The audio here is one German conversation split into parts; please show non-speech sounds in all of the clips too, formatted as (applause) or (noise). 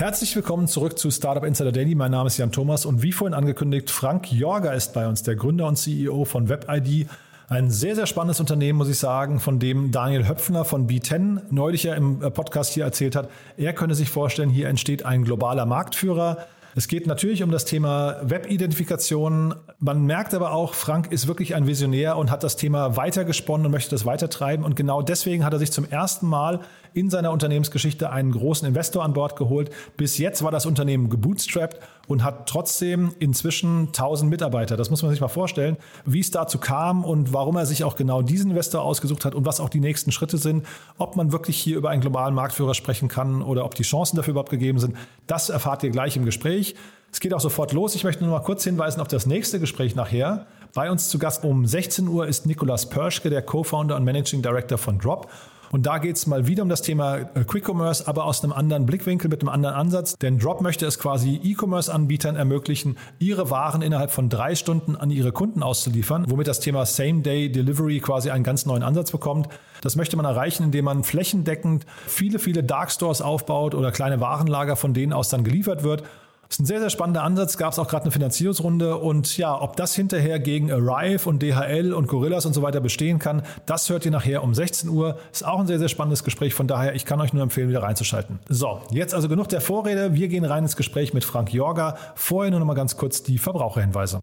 Herzlich willkommen zurück zu Startup Insider Daily. Mein Name ist Jan Thomas und wie vorhin angekündigt, Frank Jorger ist bei uns, der Gründer und CEO von WebID. Ein sehr, sehr spannendes Unternehmen, muss ich sagen, von dem Daniel Höpfner von B10 neulich ja im Podcast hier erzählt hat. Er könne sich vorstellen, hier entsteht ein globaler Marktführer. Es geht natürlich um das Thema Webidentifikation. Man merkt aber auch, Frank ist wirklich ein Visionär und hat das Thema weitergesponnen und möchte das weitertreiben. Und genau deswegen hat er sich zum ersten Mal in seiner Unternehmensgeschichte einen großen Investor an Bord geholt. Bis jetzt war das Unternehmen gebootstrapped und hat trotzdem inzwischen 1000 Mitarbeiter. Das muss man sich mal vorstellen, wie es dazu kam und warum er sich auch genau diesen Investor ausgesucht hat und was auch die nächsten Schritte sind. Ob man wirklich hier über einen globalen Marktführer sprechen kann oder ob die Chancen dafür überhaupt gegeben sind, das erfahrt ihr gleich im Gespräch. Es geht auch sofort los. Ich möchte nur mal kurz hinweisen auf das nächste Gespräch nachher. Bei uns zu Gast um 16 Uhr ist Nikolas Perschke, der Co-Founder und Managing Director von Drop. Und da geht es mal wieder um das Thema äh, Quick Commerce, aber aus einem anderen Blickwinkel, mit einem anderen Ansatz. Denn Drop möchte es quasi E-Commerce-Anbietern ermöglichen, ihre Waren innerhalb von drei Stunden an ihre Kunden auszuliefern, womit das Thema Same-Day-Delivery quasi einen ganz neuen Ansatz bekommt. Das möchte man erreichen, indem man flächendeckend viele, viele Dark Stores aufbaut oder kleine Warenlager, von denen aus dann geliefert wird. Das ist ein sehr, sehr spannender Ansatz. Gab es auch gerade eine Finanzierungsrunde. Und ja, ob das hinterher gegen Arrive und DHL und Gorillas und so weiter bestehen kann, das hört ihr nachher um 16 Uhr. Ist auch ein sehr, sehr spannendes Gespräch. Von daher, ich kann euch nur empfehlen, wieder reinzuschalten. So, jetzt also genug der Vorrede. Wir gehen rein ins Gespräch mit Frank Jorga. Vorher nur noch mal ganz kurz die Verbraucherhinweise.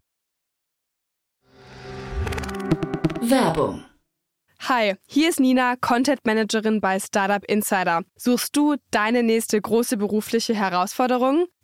Werbung Hi, hier ist Nina, Content Managerin bei Startup Insider. Suchst du deine nächste große berufliche Herausforderung?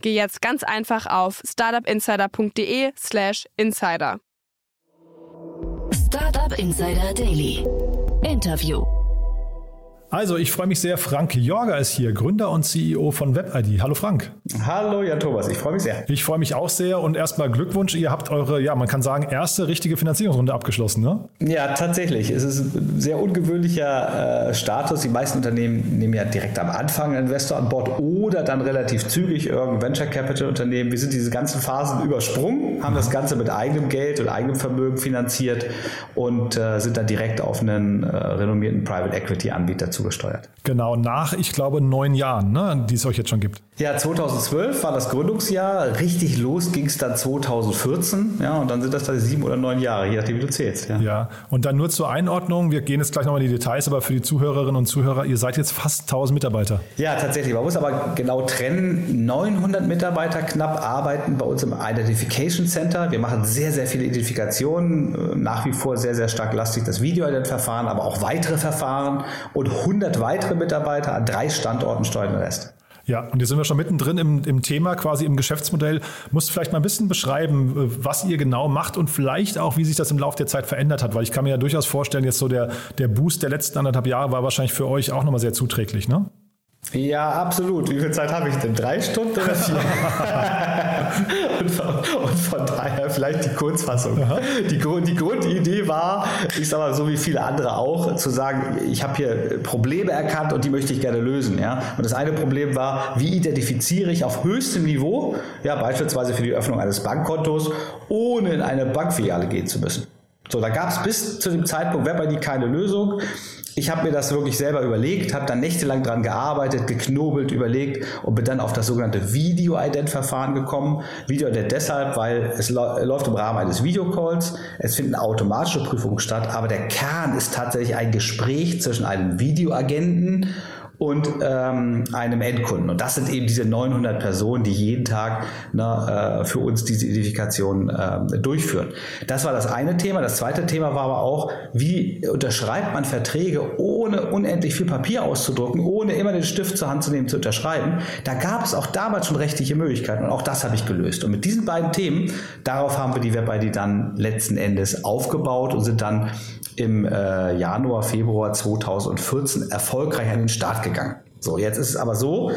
geh jetzt ganz einfach auf startupinsider.de/slash insider. Startup Insider Daily. Interview. Also, ich freue mich sehr. Frank Jorger ist hier, Gründer und CEO von WebID. Hallo Frank. Hallo Jan Thomas, ich freue mich sehr. Ich freue mich auch sehr und erstmal Glückwunsch. Ihr habt eure, ja, man kann sagen, erste richtige Finanzierungsrunde abgeschlossen, ne? Ja, tatsächlich. Es ist ein sehr ungewöhnlicher äh, Status. Die meisten Unternehmen nehmen ja direkt am Anfang einen Investor an Bord oder dann relativ zügig irgendein Venture Capital Unternehmen. Wir sind diese ganzen Phasen übersprungen, haben das Ganze mit eigenem Geld und eigenem Vermögen finanziert und äh, sind dann direkt auf einen äh, renommierten Private Equity Anbieter zu zugesteuert. Genau, nach, ich glaube, neun Jahren, ne, die es euch jetzt schon gibt. Ja, 2012 war das Gründungsjahr. Richtig los ging es dann 2014. Ja, und dann sind das da sieben oder neun Jahre, je nachdem, wie du zählst. Ja. ja, und dann nur zur Einordnung. Wir gehen jetzt gleich nochmal in die Details, aber für die Zuhörerinnen und Zuhörer, ihr seid jetzt fast 1000 Mitarbeiter. Ja, tatsächlich. Man muss aber genau trennen. 900 Mitarbeiter knapp arbeiten bei uns im Identification Center. Wir machen sehr, sehr viele Identifikationen. Nach wie vor sehr, sehr stark lastig das Video-Ident-Verfahren, aber auch weitere Verfahren. Und 100 weitere Mitarbeiter an drei Standorten steuern den Rest. Ja, und jetzt sind wir schon mittendrin im, im Thema, quasi im Geschäftsmodell. Musst du vielleicht mal ein bisschen beschreiben, äh, was ihr genau macht und vielleicht auch, wie sich das im Laufe der Zeit verändert hat, weil ich kann mir ja durchaus vorstellen, jetzt so der, der Boost der letzten anderthalb Jahre war wahrscheinlich für euch auch nochmal sehr zuträglich, ne? Ja, absolut. Wie viel Zeit habe ich denn? Drei Stunden oder vier? (laughs) und, von, und, von, daher vielleicht die Kurzfassung. Die, die, Grundidee war, ich sage mal so wie viele andere auch, zu sagen, ich habe hier Probleme erkannt und die möchte ich gerne lösen. Ja? Und das eine Problem war, wie identifiziere ich auf höchstem Niveau, ja, beispielsweise für die Öffnung eines Bankkontos, ohne in eine Bankfiliale gehen zu müssen. So, da gab es bis zu dem Zeitpunkt WebID keine Lösung. Ich habe mir das wirklich selber überlegt, habe dann nächtelang dran gearbeitet, geknobelt, überlegt und bin dann auf das sogenannte Video-Ident-Verfahren gekommen. Video-Ident deshalb, weil es läuft im Rahmen eines Videocalls, es finden automatische Prüfungen statt, aber der Kern ist tatsächlich ein Gespräch zwischen einem Videoagenten und ähm, einem Endkunden. Und das sind eben diese 900 Personen, die jeden Tag ne, äh, für uns diese Identifikation äh, durchführen. Das war das eine Thema. Das zweite Thema war aber auch, wie unterschreibt man Verträge, ohne unendlich viel Papier auszudrucken, ohne immer den Stift zur Hand zu nehmen, zu unterschreiben. Da gab es auch damals schon rechtliche Möglichkeiten und auch das habe ich gelöst. Und mit diesen beiden Themen, darauf haben wir die WebID dann letzten Endes aufgebaut und sind dann im äh, Januar, Februar 2014 erfolgreich an den Start gegangen. So, jetzt ist es aber so,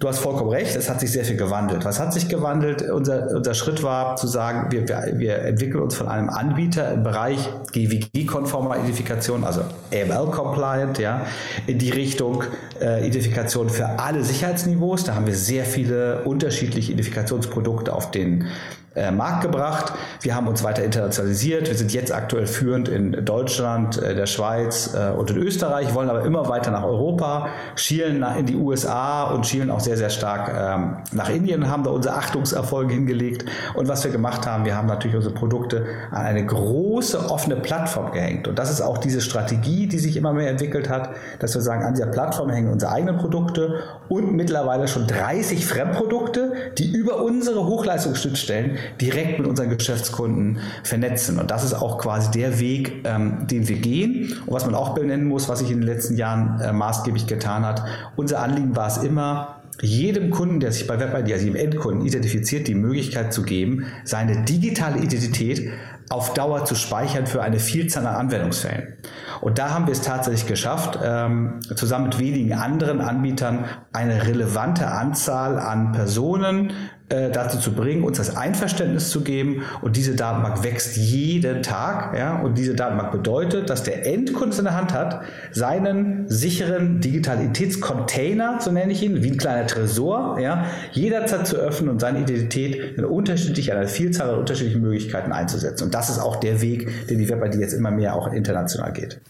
du hast vollkommen recht, es hat sich sehr viel gewandelt. Was hat sich gewandelt? Unser, unser Schritt war zu sagen, wir, wir, wir entwickeln uns von einem Anbieter im Bereich GWG-konformer Identifikation, also AML-compliant, ja, in die Richtung äh, Identifikation für alle Sicherheitsniveaus. Da haben wir sehr viele unterschiedliche Identifikationsprodukte auf den äh, Markt gebracht. Wir haben uns weiter internationalisiert. Wir sind jetzt aktuell führend in Deutschland, äh, der Schweiz äh, und in Österreich, wollen aber immer weiter nach Europa, schielen nach, in die USA und schielen auch sehr, sehr stark ähm, nach Indien, haben da unsere Achtungserfolge hingelegt. Und was wir gemacht haben, wir haben natürlich unsere Produkte an eine große offene Plattform gehängt. Und das ist auch diese Strategie, die sich immer mehr entwickelt hat, dass wir sagen, an dieser Plattform hängen unsere eigenen Produkte und mittlerweile schon 30 Fremdprodukte, die über unsere Hochleistungsschnittstellen direkt mit unseren Geschäftskunden vernetzen. Und das ist auch quasi der Weg, ähm, den wir gehen. Und was man auch benennen muss, was sich in den letzten Jahren äh, maßgeblich getan hat, unser Anliegen war es immer, jedem Kunden, der sich bei WebID, also jedem Endkunden identifiziert, die Möglichkeit zu geben, seine digitale Identität auf Dauer zu speichern für eine Vielzahl an Anwendungsfällen. Und da haben wir es tatsächlich geschafft, ähm, zusammen mit wenigen anderen Anbietern eine relevante Anzahl an Personen äh, dazu zu bringen, uns das Einverständnis zu geben. Und diese Datenbank wächst jeden Tag. Ja? Und diese Datenbank bedeutet, dass der Endkunde in der Hand hat, seinen sicheren Digitalitätscontainer, so nenne ich ihn, wie ein kleiner Tresor, ja, jederzeit zu öffnen und seine Identität in unterschiedlich, einer Vielzahl an unterschiedlichen Möglichkeiten einzusetzen. Und das ist auch der Weg, den die WebID jetzt immer mehr auch international geht.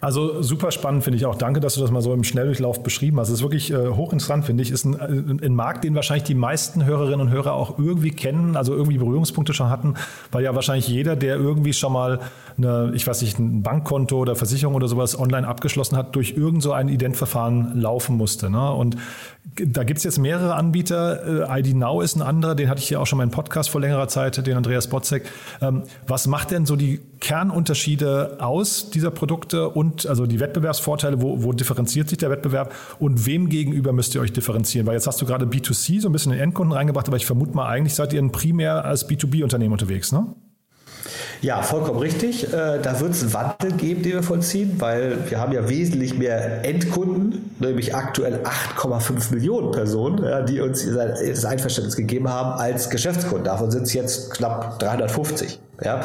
Also super spannend finde ich auch. Danke, dass du das mal so im Schnelldurchlauf beschrieben hast. Es ist wirklich äh, hochinteressant, finde ich. Ist ein, äh, ein Markt, den wahrscheinlich die meisten Hörerinnen und Hörer auch irgendwie kennen, also irgendwie Berührungspunkte schon hatten, weil ja wahrscheinlich jeder, der irgendwie schon mal eine, ich weiß nicht, ein Bankkonto oder Versicherung oder sowas online abgeschlossen hat, durch irgend so ein Identverfahren laufen musste. Ne? Und da gibt es jetzt mehrere Anbieter. Äh, ID Now ist ein anderer, den hatte ich ja auch schon im Podcast vor längerer Zeit, den Andreas Botzek. Ähm, was macht denn so die Kernunterschiede aus dieser Produkte und also die Wettbewerbsvorteile? Wo, wo differenziert sich der Wettbewerb und wem gegenüber müsst ihr euch differenzieren? Weil jetzt hast du gerade B2C so ein bisschen in den Endkunden reingebracht, aber ich vermute mal, eigentlich seid ihr ein primär als B2B-Unternehmen unterwegs, ne? Ja, vollkommen richtig. Äh, da wird es Wandel geben, den wir vollziehen, weil wir haben ja wesentlich mehr Endkunden, nämlich aktuell 8,5 Millionen Personen, die uns das Einverständnis gegeben haben als Geschäftskunden. Davon sind es jetzt knapp 350. Ja?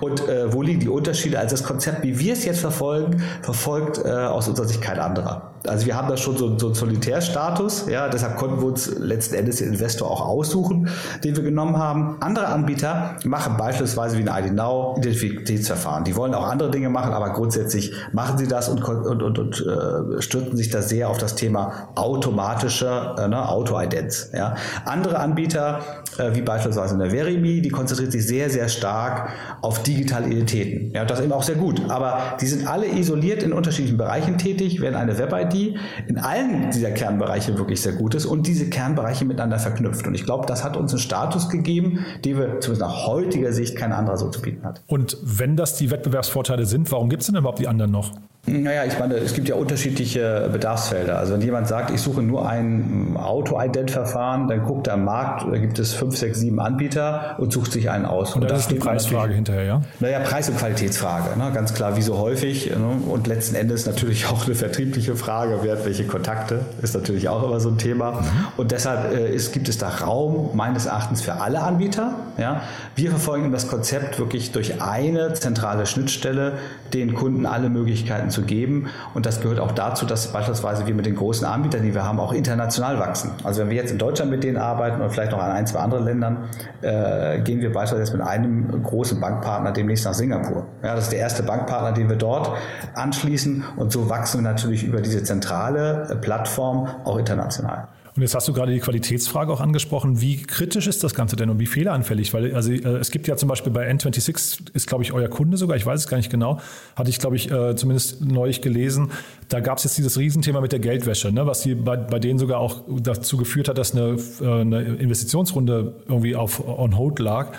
Und äh, wo liegen die Unterschiede? Also das Konzept, wie wir es jetzt verfolgen, verfolgt äh, aus unserer Sicht kein anderer. Also wir haben da schon so, so einen Solitärstatus, ja, deshalb konnten wir uns letzten Endes den Investor auch aussuchen, den wir genommen haben. Andere Anbieter machen beispielsweise wie ein ID Now Identitätsverfahren. Die wollen auch andere Dinge machen, aber grundsätzlich machen sie das und, und, und, und äh, stürzen sich da sehr auf das Thema automatische äh, ne, Auto-Idents. Ja. Andere Anbieter, äh, wie beispielsweise in der Verimi, die konzentriert sich sehr, sehr stark auf digitale Identitäten. Ja, das ist eben auch sehr gut. Aber die sind alle isoliert in unterschiedlichen Bereichen tätig, werden eine Web-ID in allen dieser Kernbereiche wirklich sehr gut ist und diese Kernbereiche miteinander verknüpft. Und ich glaube, das hat uns einen Status gegeben, den wir zumindest nach heutiger Sicht kein anderer so zu bieten hat. Und wenn das die Wettbewerbsvorteile sind, warum gibt es denn überhaupt die anderen noch? Naja, ich meine, es gibt ja unterschiedliche Bedarfsfelder. Also wenn jemand sagt, ich suche nur ein Auto-Ident-Verfahren, dann guckt er am Markt, da gibt es fünf, sechs, sieben Anbieter und sucht sich einen aus. Und, und das ist die Preisfrage hinterher, ja? Naja, Preis- und Qualitätsfrage, ne? ganz klar, wie so häufig. Ne? Und letzten Endes natürlich auch eine vertriebliche Frage, wer hat welche Kontakte, ist natürlich auch immer so ein Thema. Mhm. Und deshalb äh, ist, gibt es da Raum meines Erachtens für alle Anbieter. Ja? Wir verfolgen das Konzept wirklich durch eine zentrale Schnittstelle, den Kunden alle Möglichkeiten zu geben. Und das gehört auch dazu, dass beispielsweise wir mit den großen Anbietern, die wir haben, auch international wachsen. Also wenn wir jetzt in Deutschland mit denen arbeiten oder vielleicht noch an ein, zwei anderen Ländern, äh, gehen wir beispielsweise mit einem großen Bankpartner demnächst nach Singapur. Ja, das ist der erste Bankpartner, den wir dort anschließen. Und so wachsen wir natürlich über diese zentrale äh, Plattform auch international. Und jetzt hast du gerade die Qualitätsfrage auch angesprochen. Wie kritisch ist das Ganze denn und wie fehleranfällig? Weil also, äh, es gibt ja zum Beispiel bei N26, ist glaube ich euer Kunde sogar, ich weiß es gar nicht genau, hatte ich glaube ich äh, zumindest neulich gelesen. Da gab es jetzt dieses Riesenthema mit der Geldwäsche, ne, was die bei, bei denen sogar auch dazu geführt hat, dass eine, äh, eine Investitionsrunde irgendwie auf on hold lag.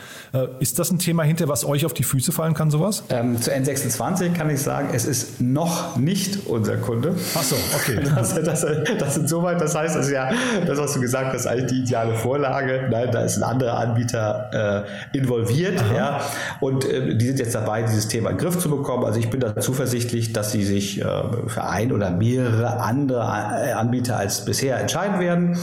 Ist das ein Thema hinter, was euch auf die Füße fallen kann, sowas? Ähm, zu N26 kann ich sagen, es ist noch nicht unser Kunde. Ach so, okay. (laughs) Das, das, das insoweit, das heißt, es ist ja das, was du gesagt hast, eigentlich die ideale Vorlage. Nein, da ist ein anderer Anbieter äh, involviert. Ja, und äh, die sind jetzt dabei, dieses Thema in den Griff zu bekommen. Also ich bin da zuversichtlich, dass sie sich äh, für ein oder mehrere andere äh, Anbieter als bisher entscheiden werden.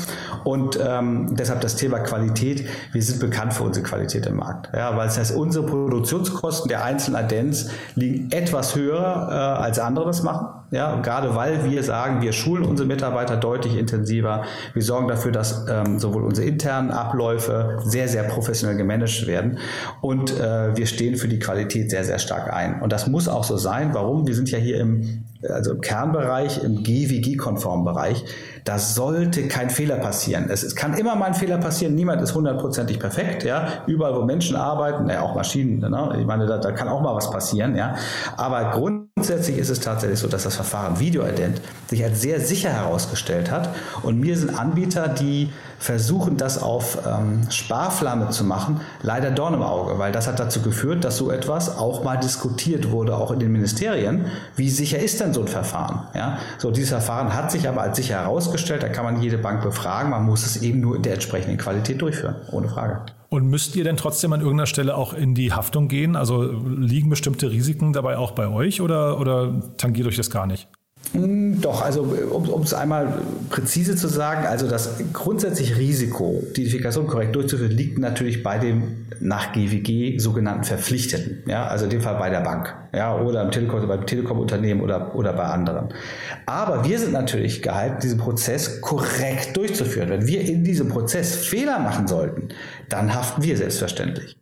Und ähm, deshalb das Thema Qualität. Wir sind bekannt für unsere Qualität im Markt. Ja, weil es heißt, unsere Produktionskosten der einzelnen Adens liegen etwas höher, äh, als andere das machen. Ja, gerade weil wir sagen, wir schulen unsere Mitarbeiter deutlich intensiver. Wir sorgen dafür, dass ähm, sowohl unsere internen Abläufe sehr, sehr professionell gemanagt werden. Und äh, wir stehen für die Qualität sehr, sehr stark ein. Und das muss auch so sein. Warum? Wir sind ja hier im, also im Kernbereich, im GWG-konformen Bereich. Da sollte kein Fehler passieren. Es, es, kann immer mal ein Fehler passieren. Niemand ist hundertprozentig perfekt. Ja, überall, wo Menschen arbeiten, ja, auch Maschinen. Ne? Ich meine, da, da kann auch mal was passieren. Ja, aber grundsätzlich ist es tatsächlich so, dass das Verfahren Videoident sich als sehr sicher herausgestellt hat. Und mir sind Anbieter, die versuchen, das auf ähm, Sparflamme zu machen, leider Dorn im Auge, weil das hat dazu geführt, dass so etwas auch mal diskutiert wurde, auch in den Ministerien. Wie sicher ist denn so ein Verfahren? Ja, so dieses Verfahren hat sich aber als sicher herausgestellt. Da kann man jede Bank befragen. Man muss es eben nur in der entsprechenden Qualität durchführen, ohne Frage. Und müsst ihr denn trotzdem an irgendeiner Stelle auch in die Haftung gehen? Also liegen bestimmte Risiken dabei auch bei euch oder, oder tangiert euch das gar nicht? Hm, doch, also um es einmal präzise zu sagen, also das grundsätzliche Risiko, die Identifikation korrekt durchzuführen, liegt natürlich bei dem nach GWG sogenannten Verpflichteten, ja, also in dem Fall bei der Bank, ja, oder im Telekom, beim Telekom-Unternehmen oder, oder bei anderen. Aber wir sind natürlich gehalten, diesen Prozess korrekt durchzuführen. Wenn wir in diesem Prozess Fehler machen sollten, dann haften wir selbstverständlich.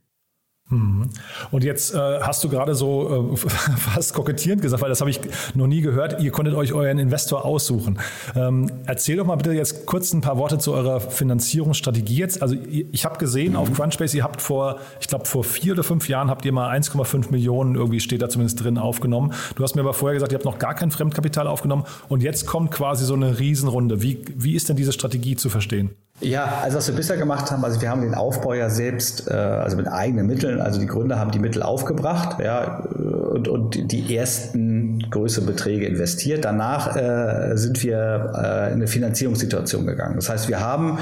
Mhm. Und jetzt äh, hast du gerade so äh, (laughs) fast kokettierend gesagt, weil das habe ich noch nie gehört. Ihr konntet euch euren Investor aussuchen. Ähm, erzähl doch mal bitte jetzt kurz ein paar Worte zu eurer Finanzierungsstrategie jetzt. Also ich habe gesehen mhm. auf Crunchbase, ihr habt vor, ich glaube vor vier oder fünf Jahren habt ihr mal 1,5 Millionen irgendwie steht da zumindest drin aufgenommen. Du hast mir aber vorher gesagt, ihr habt noch gar kein Fremdkapital aufgenommen und jetzt kommt quasi so eine Riesenrunde. Wie, wie ist denn diese Strategie zu verstehen? Ja, also was wir bisher gemacht haben, also wir haben den Aufbau ja selbst, äh, also mit eigenen Mitteln, also die Gründer haben die Mittel aufgebracht, ja, und, und die ersten größeren Beträge investiert. Danach äh, sind wir äh, in eine Finanzierungssituation gegangen. Das heißt, wir haben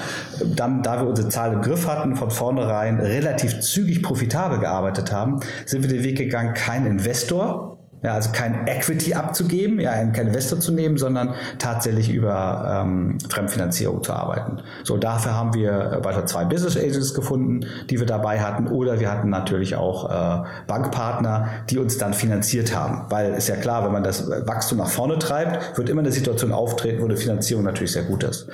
dann, da wir unsere Zahl im Griff hatten, von vornherein relativ zügig profitabel gearbeitet haben, sind wir den Weg gegangen, kein Investor, ja, also kein Equity abzugeben, ja, kein Investor zu nehmen, sondern tatsächlich über ähm, Fremdfinanzierung zu arbeiten. So, dafür haben wir weiter zwei Business Agents gefunden, die wir dabei hatten, oder wir hatten natürlich auch äh, Bankpartner, die uns dann finanziert haben. Weil ist ja klar, wenn man das Wachstum nach vorne treibt, wird immer eine Situation auftreten, wo eine Finanzierung natürlich sehr gut ist.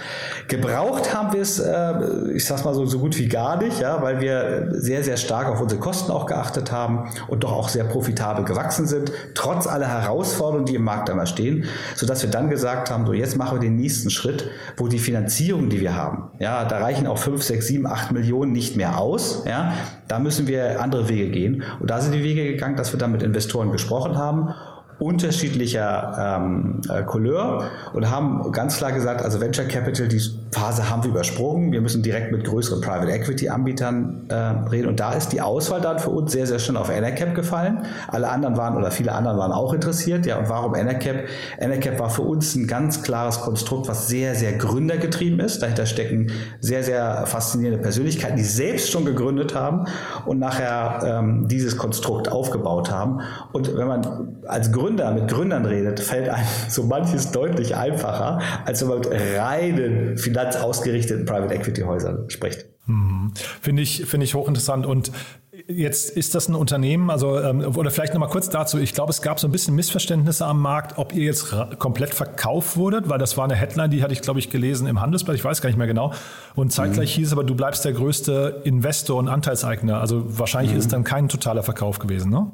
Gebraucht haben wir es, äh, ich sag's mal so, so gut wie gar nicht, ja, weil wir sehr, sehr stark auf unsere Kosten auch geachtet haben und doch auch sehr profitabel gewachsen sind trotz aller Herausforderungen, die im Markt einmal stehen, sodass wir dann gesagt haben, so jetzt machen wir den nächsten Schritt, wo die Finanzierung, die wir haben, ja, da reichen auch 5, 6, 7, 8 Millionen nicht mehr aus, ja, da müssen wir andere Wege gehen. Und da sind die Wege gegangen, dass wir dann mit Investoren gesprochen haben unterschiedlicher ähm, äh, Couleur und haben ganz klar gesagt, also Venture Capital, die Phase haben wir übersprungen. Wir müssen direkt mit größeren Private Equity Anbietern äh, reden. Und da ist die Auswahl dann für uns sehr, sehr schön auf Enercap gefallen. Alle anderen waren oder viele anderen waren auch interessiert. Ja, und warum Enercap? Enercap war für uns ein ganz klares Konstrukt, was sehr, sehr gründergetrieben ist. Dahinter stecken sehr, sehr faszinierende Persönlichkeiten, die selbst schon gegründet haben und nachher ähm, dieses Konstrukt aufgebaut haben. Und wenn man als Gründer Gründer mit Gründern redet, fällt einem (laughs) so manches deutlich einfacher, als wenn man mit reinen finanzausgerichteten Private Equity Häusern spricht. Hm. Finde ich, finde ich hochinteressant und Jetzt ist das ein Unternehmen, also ähm, oder vielleicht nochmal kurz dazu. Ich glaube, es gab so ein bisschen Missverständnisse am Markt, ob ihr jetzt komplett verkauft wurdet, weil das war eine Headline, die hatte ich, glaube ich, gelesen im Handelsblatt, ich weiß gar nicht mehr genau. Und zeitgleich mhm. hieß es aber, du bleibst der größte Investor und Anteilseigner. Also wahrscheinlich mhm. ist es dann kein totaler Verkauf gewesen, ne?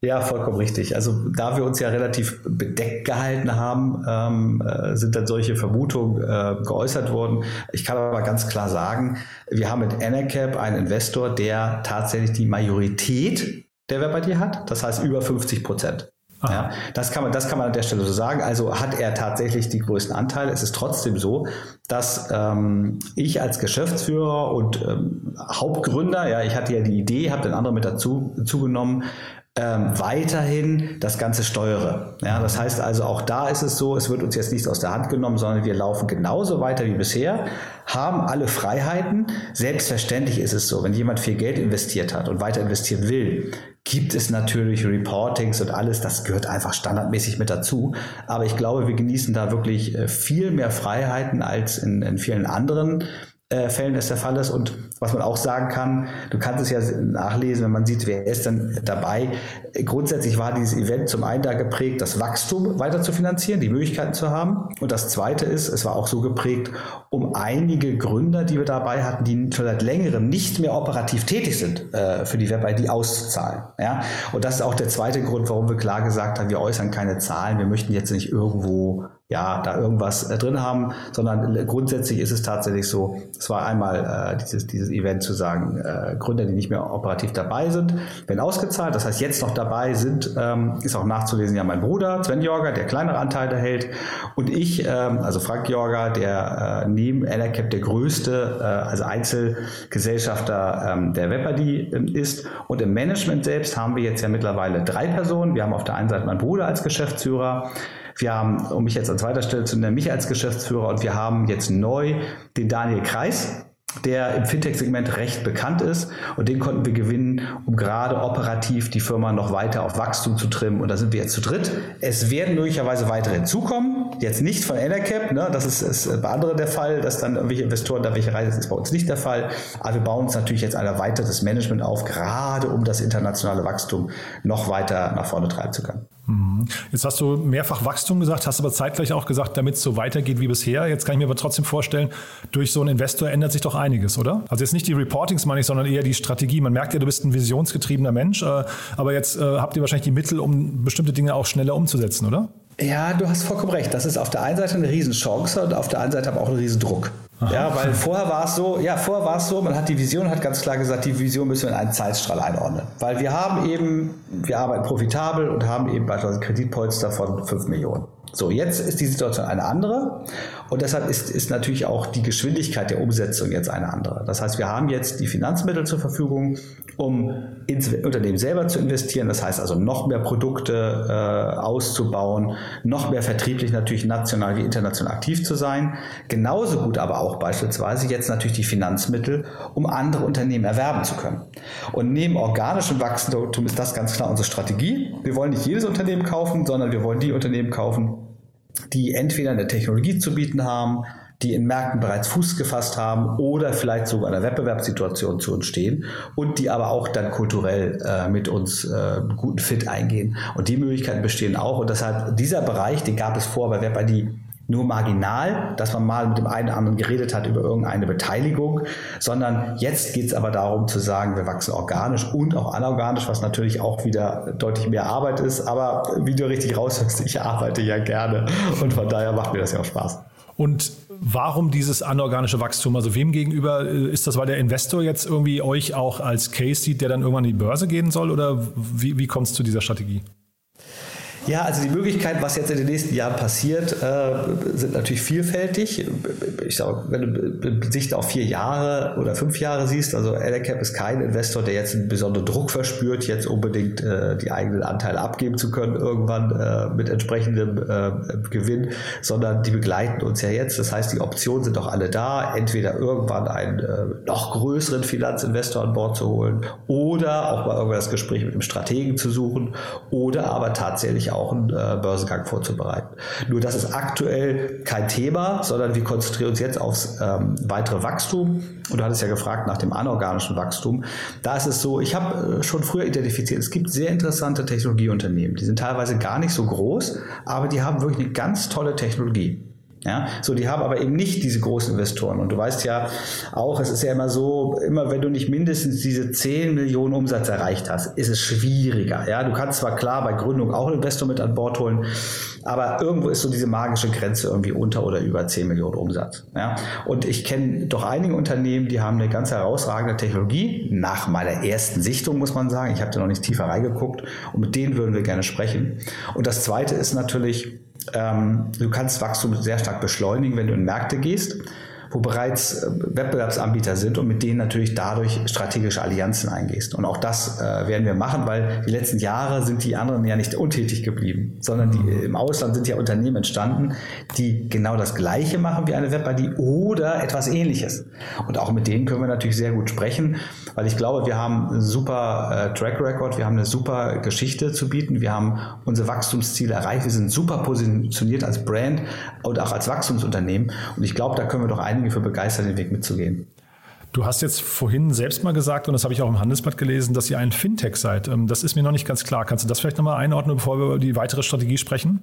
Ja, vollkommen richtig. Also da wir uns ja relativ bedeckt gehalten haben, ähm, äh, sind dann solche Vermutungen äh, geäußert worden. Ich kann aber ganz klar sagen, wir haben mit Anacap einen Investor, der tatsächlich die Majorität der WebID hat, das heißt über 50 Prozent. Ja, das kann man, das kann man an der Stelle so sagen. Also hat er tatsächlich die größten Anteile. Es ist trotzdem so, dass ähm, ich als Geschäftsführer und ähm, Hauptgründer, ja, ich hatte ja die Idee, habe den anderen mit dazu zugenommen, ähm, weiterhin das Ganze steuere. Ja, das heißt also, auch da ist es so, es wird uns jetzt nichts aus der Hand genommen, sondern wir laufen genauso weiter wie bisher, haben alle Freiheiten. Selbstverständlich ist es so, wenn jemand viel Geld investiert hat und weiter investieren will, gibt es natürlich Reportings und alles, das gehört einfach standardmäßig mit dazu. Aber ich glaube, wir genießen da wirklich äh, viel mehr Freiheiten als in, in vielen anderen äh, Fällen das der Fall ist. Und was man auch sagen kann, du kannst es ja nachlesen, wenn man sieht, wer ist dann dabei. Grundsätzlich war dieses Event zum einen da geprägt, das Wachstum weiter zu finanzieren, die Möglichkeiten zu haben. Und das zweite ist, es war auch so geprägt, um einige Gründer, die wir dabei hatten, die schon seit längerem nicht mehr operativ tätig sind, äh, für die Web-ID auszuzahlen. Ja? Und das ist auch der zweite Grund, warum wir klar gesagt haben, wir äußern keine Zahlen, wir möchten jetzt nicht irgendwo ja, da irgendwas äh, drin haben, sondern grundsätzlich ist es tatsächlich so, es war einmal äh, dieses, dieses Event zu sagen, äh, Gründer, die nicht mehr operativ dabei sind, werden ausgezahlt. Das heißt, jetzt noch dabei sind, ähm, ist auch nachzulesen, ja mein Bruder, Sven Jorger, der kleinere Anteile hält und ich, ähm, also Frank Jorger, der äh, neben NRCap der größte, äh, also Einzelgesellschafter ähm, der WebID äh, ist. Und im Management selbst haben wir jetzt ja mittlerweile drei Personen. Wir haben auf der einen Seite meinen Bruder als Geschäftsführer, wir haben, um mich jetzt an zweiter Stelle zu nennen, mich als Geschäftsführer und wir haben jetzt neu den Daniel Kreis, der im Fintech-Segment recht bekannt ist. Und den konnten wir gewinnen, um gerade operativ die Firma noch weiter auf Wachstum zu trimmen. Und da sind wir jetzt zu dritt. Es werden möglicherweise weitere hinzukommen, jetzt nicht von Enercap, ne? das ist, ist bei anderen der Fall, dass dann irgendwelche Investoren da welche reisen, das ist bei uns nicht der Fall, aber wir bauen uns natürlich jetzt ein erweitertes Management auf, gerade um das internationale Wachstum noch weiter nach vorne treiben zu können. Mhm. Jetzt hast du mehrfach Wachstum gesagt, hast aber zeitgleich auch gesagt, damit es so weitergeht wie bisher. Jetzt kann ich mir aber trotzdem vorstellen, durch so einen Investor ändert sich doch einiges, oder? Also jetzt nicht die Reportings meine ich, sondern eher die Strategie. Man merkt ja, du bist ein visionsgetriebener Mensch, äh, aber jetzt äh, habt ihr wahrscheinlich die Mittel, um bestimmte Dinge auch schneller umzusetzen, oder? Ja, du hast vollkommen recht. Das ist auf der einen Seite eine Riesenchance und auf der anderen Seite aber auch ein Riesendruck. Aha. Ja, weil vorher war es so, ja, vorher war es so, man hat die Vision, hat ganz klar gesagt, die Vision müssen wir in einen Zeitstrahl einordnen. Weil wir haben eben, wir arbeiten profitabel und haben eben beispielsweise Kreditpolster von 5 Millionen. So, jetzt ist die Situation eine andere und deshalb ist, ist natürlich auch die Geschwindigkeit der Umsetzung jetzt eine andere. Das heißt, wir haben jetzt die Finanzmittel zur Verfügung, um ins Unternehmen selber zu investieren. Das heißt also noch mehr Produkte äh, auszubauen, noch mehr vertrieblich natürlich national wie international aktiv zu sein. Genauso gut aber auch beispielsweise jetzt natürlich die Finanzmittel, um andere Unternehmen erwerben zu können. Und neben organischem Wachstum ist das ganz klar unsere Strategie. Wir wollen nicht jedes Unternehmen kaufen, sondern wir wollen die Unternehmen kaufen, die entweder eine Technologie zu bieten haben, die in Märkten bereits Fuß gefasst haben oder vielleicht sogar eine Wettbewerbssituation zu uns stehen und die aber auch dann kulturell äh, mit uns äh, guten Fit eingehen. Und die Möglichkeiten bestehen auch. Und deshalb dieser Bereich, den gab es vor bei WebID nur marginal, dass man mal mit dem einen oder anderen geredet hat über irgendeine Beteiligung, sondern jetzt geht es aber darum zu sagen, wir wachsen organisch und auch anorganisch, was natürlich auch wieder deutlich mehr Arbeit ist. Aber wie du richtig raushörst, ich arbeite ja gerne und von daher macht mir das ja auch Spaß. Und warum dieses anorganische Wachstum? Also wem gegenüber äh, ist das, weil der Investor jetzt irgendwie euch auch als Case sieht, der dann irgendwann in die Börse gehen soll? Oder wie, wie kommt es zu dieser Strategie? Ja, also die Möglichkeiten, was jetzt in den nächsten Jahren passiert, äh, sind natürlich vielfältig. Ich sage, wenn du Sicht auf vier Jahre oder fünf Jahre siehst, also Elecap ist kein Investor, der jetzt einen besonderen Druck verspürt, jetzt unbedingt äh, die eigenen Anteile abgeben zu können, irgendwann äh, mit entsprechendem Gewinn, sondern die begleiten uns ja jetzt. Das heißt, die Optionen sind doch alle da, entweder irgendwann einen noch größeren Finanzinvestor an Bord zu holen oder auch mal irgendwann das Gespräch mit dem Strategen zu suchen oder aber tatsächlich auch auch einen äh, Börsengang vorzubereiten. Nur das ist aktuell kein Thema, sondern wir konzentrieren uns jetzt aufs ähm, weitere Wachstum. Und du hattest ja gefragt nach dem anorganischen Wachstum. Da ist es so, ich habe äh, schon früher identifiziert, es gibt sehr interessante Technologieunternehmen. Die sind teilweise gar nicht so groß, aber die haben wirklich eine ganz tolle Technologie. Ja, so, die haben aber eben nicht diese großen Investoren. Und du weißt ja auch, es ist ja immer so, immer wenn du nicht mindestens diese 10 Millionen Umsatz erreicht hast, ist es schwieriger. Ja, du kannst zwar klar bei Gründung auch einen Investor mit an Bord holen, aber irgendwo ist so diese magische Grenze irgendwie unter oder über 10 Millionen Umsatz. Ja, und ich kenne doch einige Unternehmen, die haben eine ganz herausragende Technologie. Nach meiner ersten Sichtung muss man sagen. Ich habe da noch nicht tiefer reingeguckt und mit denen würden wir gerne sprechen. Und das zweite ist natürlich, ähm, du kannst Wachstum sehr stark beschleunigen, wenn du in Märkte gehst wo bereits äh, Wettbewerbsanbieter sind und mit denen natürlich dadurch strategische Allianzen eingehst. Und auch das äh, werden wir machen, weil die letzten Jahre sind die anderen ja nicht untätig geblieben, sondern die, im Ausland sind ja Unternehmen entstanden, die genau das Gleiche machen wie eine Web-ID oder etwas Ähnliches. Und auch mit denen können wir natürlich sehr gut sprechen, weil ich glaube, wir haben einen super äh, Track Record, wir haben eine super Geschichte zu bieten, wir haben unsere Wachstumsziele erreicht, wir sind super positioniert als Brand und auch als Wachstumsunternehmen. Und ich glaube, da können wir doch einige einige für begeistert, den Weg mitzugehen. Du hast jetzt vorhin selbst mal gesagt, und das habe ich auch im Handelsblatt gelesen, dass ihr ein Fintech seid. Ähm, das ist mir noch nicht ganz klar. Kannst du das vielleicht nochmal einordnen, bevor wir über die weitere Strategie sprechen?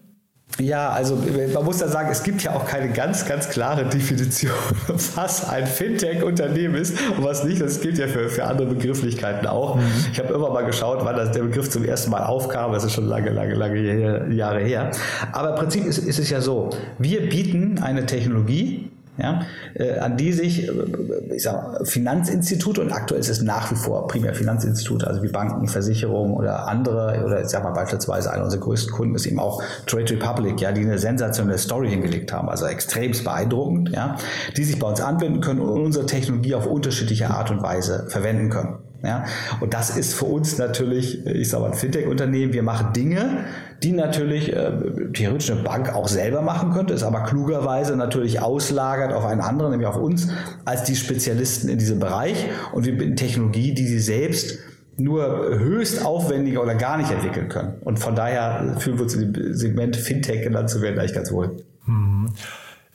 Ja, also man muss da sagen, es gibt ja auch keine ganz, ganz klare Definition, (laughs) was ein Fintech-Unternehmen ist und was nicht. Das gilt ja für, für andere Begrifflichkeiten auch. Mhm. Ich habe immer mal geschaut, wann das der Begriff zum ersten Mal aufkam. Das ist schon lange, lange, lange Jahre her. Aber im Prinzip ist, ist es ja so, wir bieten eine Technologie, ja, äh, an die sich äh, ich sag, Finanzinstitute und aktuell ist es nach wie vor primär Finanzinstitute, also wie Banken, Versicherungen oder andere, oder ich sag mal beispielsweise einer unserer größten Kunden ist eben auch Trade Republic, ja, die eine sensationelle Story hingelegt haben, also extremst beeindruckend, ja, die sich bei uns anwenden können und unsere Technologie auf unterschiedliche Art und Weise verwenden können. Ja? Und das ist für uns natürlich, ich sage mal, ein Fintech-Unternehmen. Wir machen Dinge, die natürlich äh, theoretisch eine Bank auch selber machen könnte, ist aber klugerweise natürlich auslagert auf einen anderen, nämlich auf uns, als die Spezialisten in diesem Bereich. Und wir bieten Technologie, die sie selbst nur höchst aufwendiger oder gar nicht entwickeln können. Und von daher fühlen wir uns dem Segment Fintech genannt zu werden eigentlich ganz wohl. Mhm.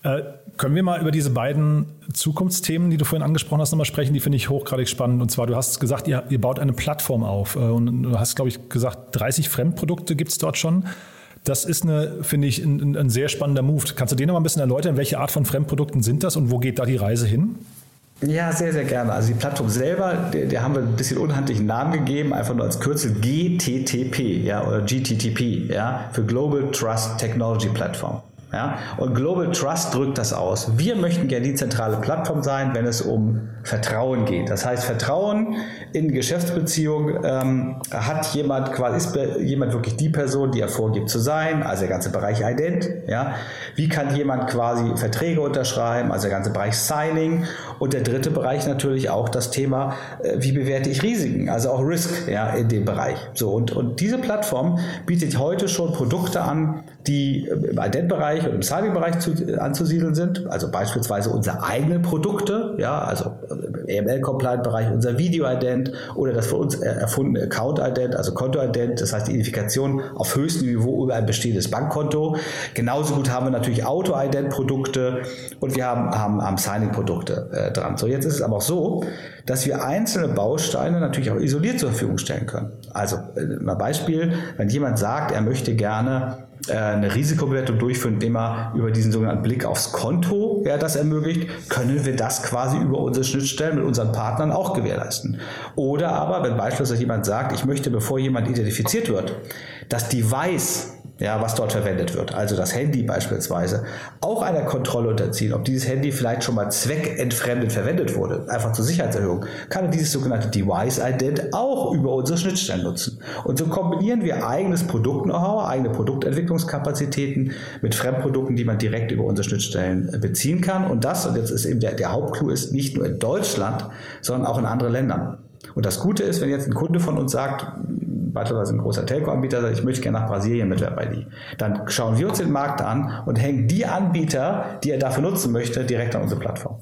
Äh, können wir mal über diese beiden Zukunftsthemen, die du vorhin angesprochen hast, nochmal sprechen? Die finde ich hochgradig spannend. Und zwar, du hast gesagt, ihr, ihr baut eine Plattform auf. Äh, und du hast, glaube ich, gesagt, 30 Fremdprodukte gibt es dort schon. Das ist eine, finde ich, ein, ein, sehr spannender Move. Kannst du den noch ein bisschen erläutern? Welche Art von Fremdprodukten sind das und wo geht da die Reise hin? Ja, sehr, sehr gerne. Also die Plattform selber, der, der haben wir ein bisschen unhandlichen Namen gegeben, einfach nur als Kürzel GTTP, ja, oder GTTP, ja, für Global Trust Technology Platform. Ja? Und Global Trust drückt das aus. Wir möchten gerne die zentrale Plattform sein, wenn es um Vertrauen geht. Das heißt, Vertrauen in Geschäftsbeziehungen ähm, hat jemand quasi, ist jemand wirklich die Person, die er vorgibt zu sein, also der ganze Bereich Ident. Ja? Wie kann jemand quasi Verträge unterschreiben, also der ganze Bereich Signing. Und der dritte Bereich natürlich auch das Thema, äh, wie bewerte ich Risiken, also auch Risk ja, in dem Bereich. So, und, und diese Plattform bietet heute schon Produkte an, die im Ident-Bereich und im Signing-Bereich anzusiedeln sind, also beispielsweise unsere eigenen Produkte, ja, also AML-Compliant-Bereich, unser Video-Ident oder das für uns erfundene Account-Ident, also Konto-Ident, das heißt die Identifikation auf höchstem Niveau über ein bestehendes Bankkonto. Genauso gut haben wir natürlich Auto-Ident-Produkte und wir haben, haben, haben Signing-Produkte äh, dran. So, jetzt ist es aber auch so, dass wir einzelne Bausteine natürlich auch isoliert zur Verfügung stellen können. Also, äh, mal Beispiel, wenn jemand sagt, er möchte gerne äh, eine Risikobewertung durchführen, indem er über diesen sogenannten Blick aufs Konto ja, das ermöglicht, können wir das quasi über unsere Schnittstellen mit unseren Partnern auch gewährleisten. Oder aber, wenn beispielsweise jemand sagt, ich möchte, bevor jemand identifiziert wird, das Device ja, was dort verwendet wird, also das Handy beispielsweise, auch einer Kontrolle unterziehen, ob dieses Handy vielleicht schon mal zweckentfremdet verwendet wurde, einfach zur Sicherheitserhöhung, kann dieses sogenannte Device Ident auch über unsere Schnittstellen nutzen. Und so kombinieren wir eigenes Produkt-Know-how, eigene Produktentwicklungskapazitäten mit Fremdprodukten, die man direkt über unsere Schnittstellen beziehen kann. Und das, und jetzt ist eben der, der Hauptclou, ist nicht nur in Deutschland, sondern auch in anderen Ländern. Und das Gute ist, wenn jetzt ein Kunde von uns sagt, beispielsweise ein großer Telco-Anbieter sagt, ich möchte gerne nach Brasilien mit WebID. Dann schauen wir uns den Markt an und hängen die Anbieter, die er dafür nutzen möchte, direkt an unsere Plattform.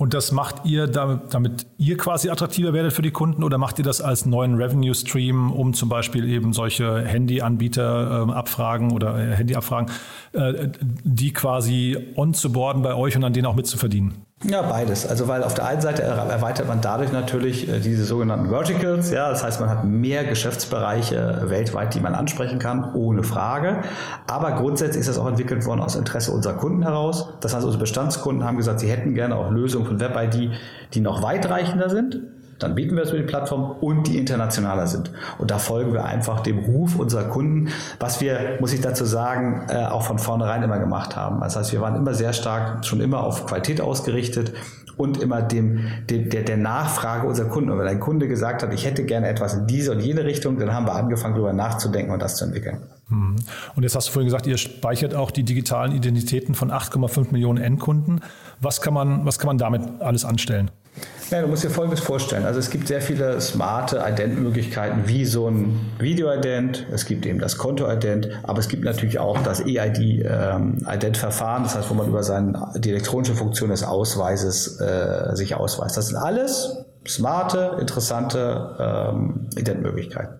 Und das macht ihr, damit, damit, ihr quasi attraktiver werdet für die Kunden oder macht ihr das als neuen Revenue Stream, um zum Beispiel eben solche Handyanbieter äh, abfragen oder äh, Handyabfragen, äh, die quasi on zu boarden bei euch und an denen auch mitzuverdienen? Ja, beides. Also weil auf der einen Seite erweitert man dadurch natürlich äh, diese sogenannten Verticals, ja, das heißt, man hat mehr Geschäftsbereiche weltweit, die man ansprechen kann, ohne Frage. Aber grundsätzlich ist das auch entwickelt worden aus Interesse unserer Kunden heraus. Das heißt, unsere Bestandskunden haben gesagt, sie hätten gerne auch Lösungen von WebID, die noch weitreichender sind dann bieten wir es über die Plattform und die internationaler sind. Und da folgen wir einfach dem Ruf unserer Kunden, was wir, muss ich dazu sagen, äh, auch von vornherein immer gemacht haben. Das heißt, wir waren immer sehr stark, schon immer auf Qualität ausgerichtet und immer dem, dem der, der Nachfrage unserer Kunden. Und wenn ein Kunde gesagt hat, ich hätte gerne etwas in diese und jene Richtung, dann haben wir angefangen, darüber nachzudenken und das zu entwickeln. Mhm. Und jetzt hast du vorhin gesagt, ihr speichert auch die digitalen Identitäten von 8,5 Millionen Endkunden. Was kann man, was kann man damit alles anstellen? Ja, du musst dir Folgendes vorstellen. Also es gibt sehr viele smarte Ident-Möglichkeiten, wie so ein Video-Ident. Es gibt eben das Konto-Ident, aber es gibt natürlich auch das EID-Ident-Verfahren, ähm, das heißt, wo man über seine, die elektronische Funktion des Ausweises äh, sich ausweist. Das sind alles smarte, interessante ähm, Ident-Möglichkeiten.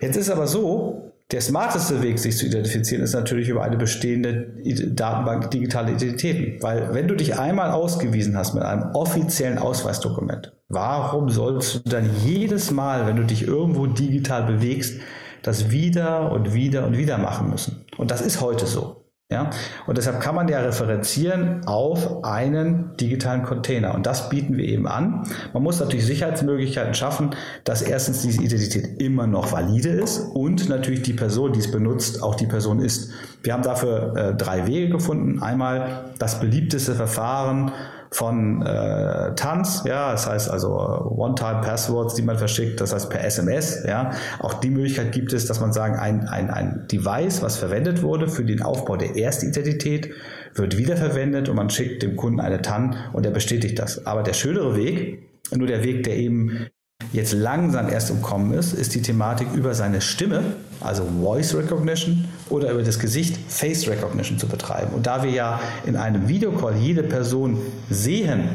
Jetzt ist aber so, der smarteste Weg, sich zu identifizieren, ist natürlich über eine bestehende Datenbank digitale Identitäten. Weil wenn du dich einmal ausgewiesen hast mit einem offiziellen Ausweisdokument, warum sollst du dann jedes Mal, wenn du dich irgendwo digital bewegst, das wieder und wieder und wieder machen müssen? Und das ist heute so. Ja? Und deshalb kann man ja referenzieren auf einen digitalen Container. Und das bieten wir eben an. Man muss natürlich Sicherheitsmöglichkeiten schaffen, dass erstens diese Identität immer noch valide ist und natürlich die Person, die es benutzt, auch die Person ist. Wir haben dafür äh, drei Wege gefunden. Einmal das beliebteste Verfahren, von äh, Tanz, ja, das heißt also One-Time-Passwords, die man verschickt, das heißt per SMS, ja. Auch die Möglichkeit gibt es, dass man sagen, ein, ein, ein Device, was verwendet wurde für den Aufbau der Erstidentität, wird wiederverwendet und man schickt dem Kunden eine TAN und er bestätigt das. Aber der schönere Weg, nur der Weg, der eben jetzt langsam erst umkommen ist, ist die Thematik über seine Stimme, also Voice Recognition, oder über das Gesicht Face Recognition zu betreiben. Und da wir ja in einem Videocall jede Person sehen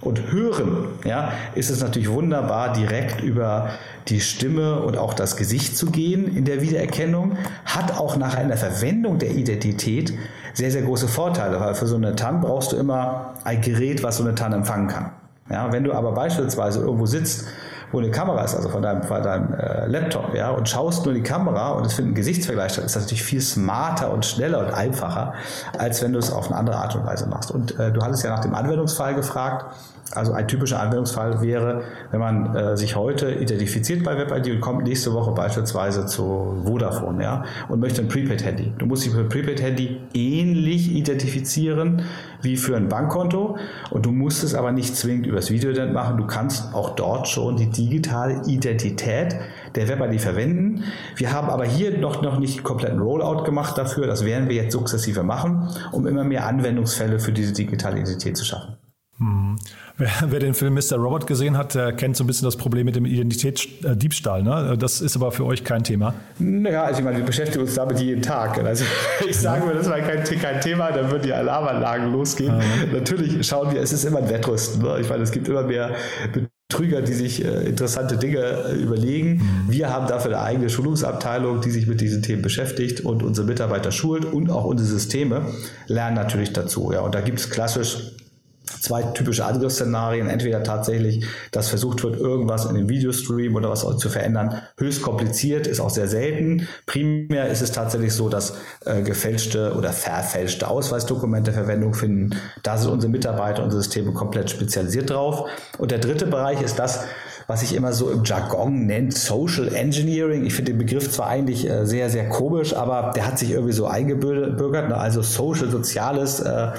und hören, ja, ist es natürlich wunderbar, direkt über die Stimme und auch das Gesicht zu gehen in der Wiedererkennung, hat auch nach einer Verwendung der Identität sehr, sehr große Vorteile, weil für so eine TAN brauchst du immer ein Gerät, was so eine TAN empfangen kann. Ja, wenn du aber beispielsweise irgendwo sitzt wo eine Kamera ist, also von deinem, von deinem äh, Laptop, ja, und schaust nur die Kamera und es findet ein Gesichtsvergleich statt, ist das natürlich viel smarter und schneller und einfacher, als wenn du es auf eine andere Art und Weise machst. Und äh, du hattest ja nach dem Anwendungsfall gefragt. Also ein typischer Anwendungsfall wäre, wenn man äh, sich heute identifiziert bei WebID und kommt nächste Woche beispielsweise zu Vodafone ja, und möchte ein Prepaid-Handy. Du musst dich für ein Prepaid-Handy ähnlich identifizieren wie für ein Bankkonto und du musst es aber nicht zwingend übers Videoident machen. Du kannst auch dort schon die digitale Identität der WebID verwenden. Wir haben aber hier noch, noch nicht kompletten Rollout gemacht dafür. Das werden wir jetzt sukzessive machen, um immer mehr Anwendungsfälle für diese digitale Identität zu schaffen. Hm. Wer, wer, den Film Mr. Robot gesehen hat, der kennt so ein bisschen das Problem mit dem Identitätsdiebstahl. Ne? Das ist aber für euch kein Thema. Naja, also ich meine, wir beschäftigen uns damit jeden Tag. Also (laughs) ich sage mir, das war kein, kein Thema, dann würden die Alarmanlagen losgehen. Mhm. Natürlich schauen wir, es ist immer ein Wettrüsten. Ne? Ich meine, es gibt immer mehr Betrüger, die sich äh, interessante Dinge äh, überlegen. Mhm. Wir haben dafür eine eigene Schulungsabteilung, die sich mit diesen Themen beschäftigt und unsere Mitarbeiter schult und auch unsere Systeme lernen natürlich dazu. Ja, und da gibt es klassisch zwei typische Angriffsszenarien. Entweder tatsächlich, dass versucht wird, irgendwas in dem Videostream oder was zu verändern. Höchst kompliziert, ist auch sehr selten. Primär ist es tatsächlich so, dass äh, gefälschte oder verfälschte Ausweisdokumente Verwendung finden. Da sind unsere Mitarbeiter, unsere Systeme komplett spezialisiert drauf. Und der dritte Bereich ist das, was sich immer so im Jargon nennt, Social Engineering. Ich finde den Begriff zwar eigentlich äh, sehr, sehr komisch, aber der hat sich irgendwie so eingebürgert. Ne? Also Social, Soziales, äh,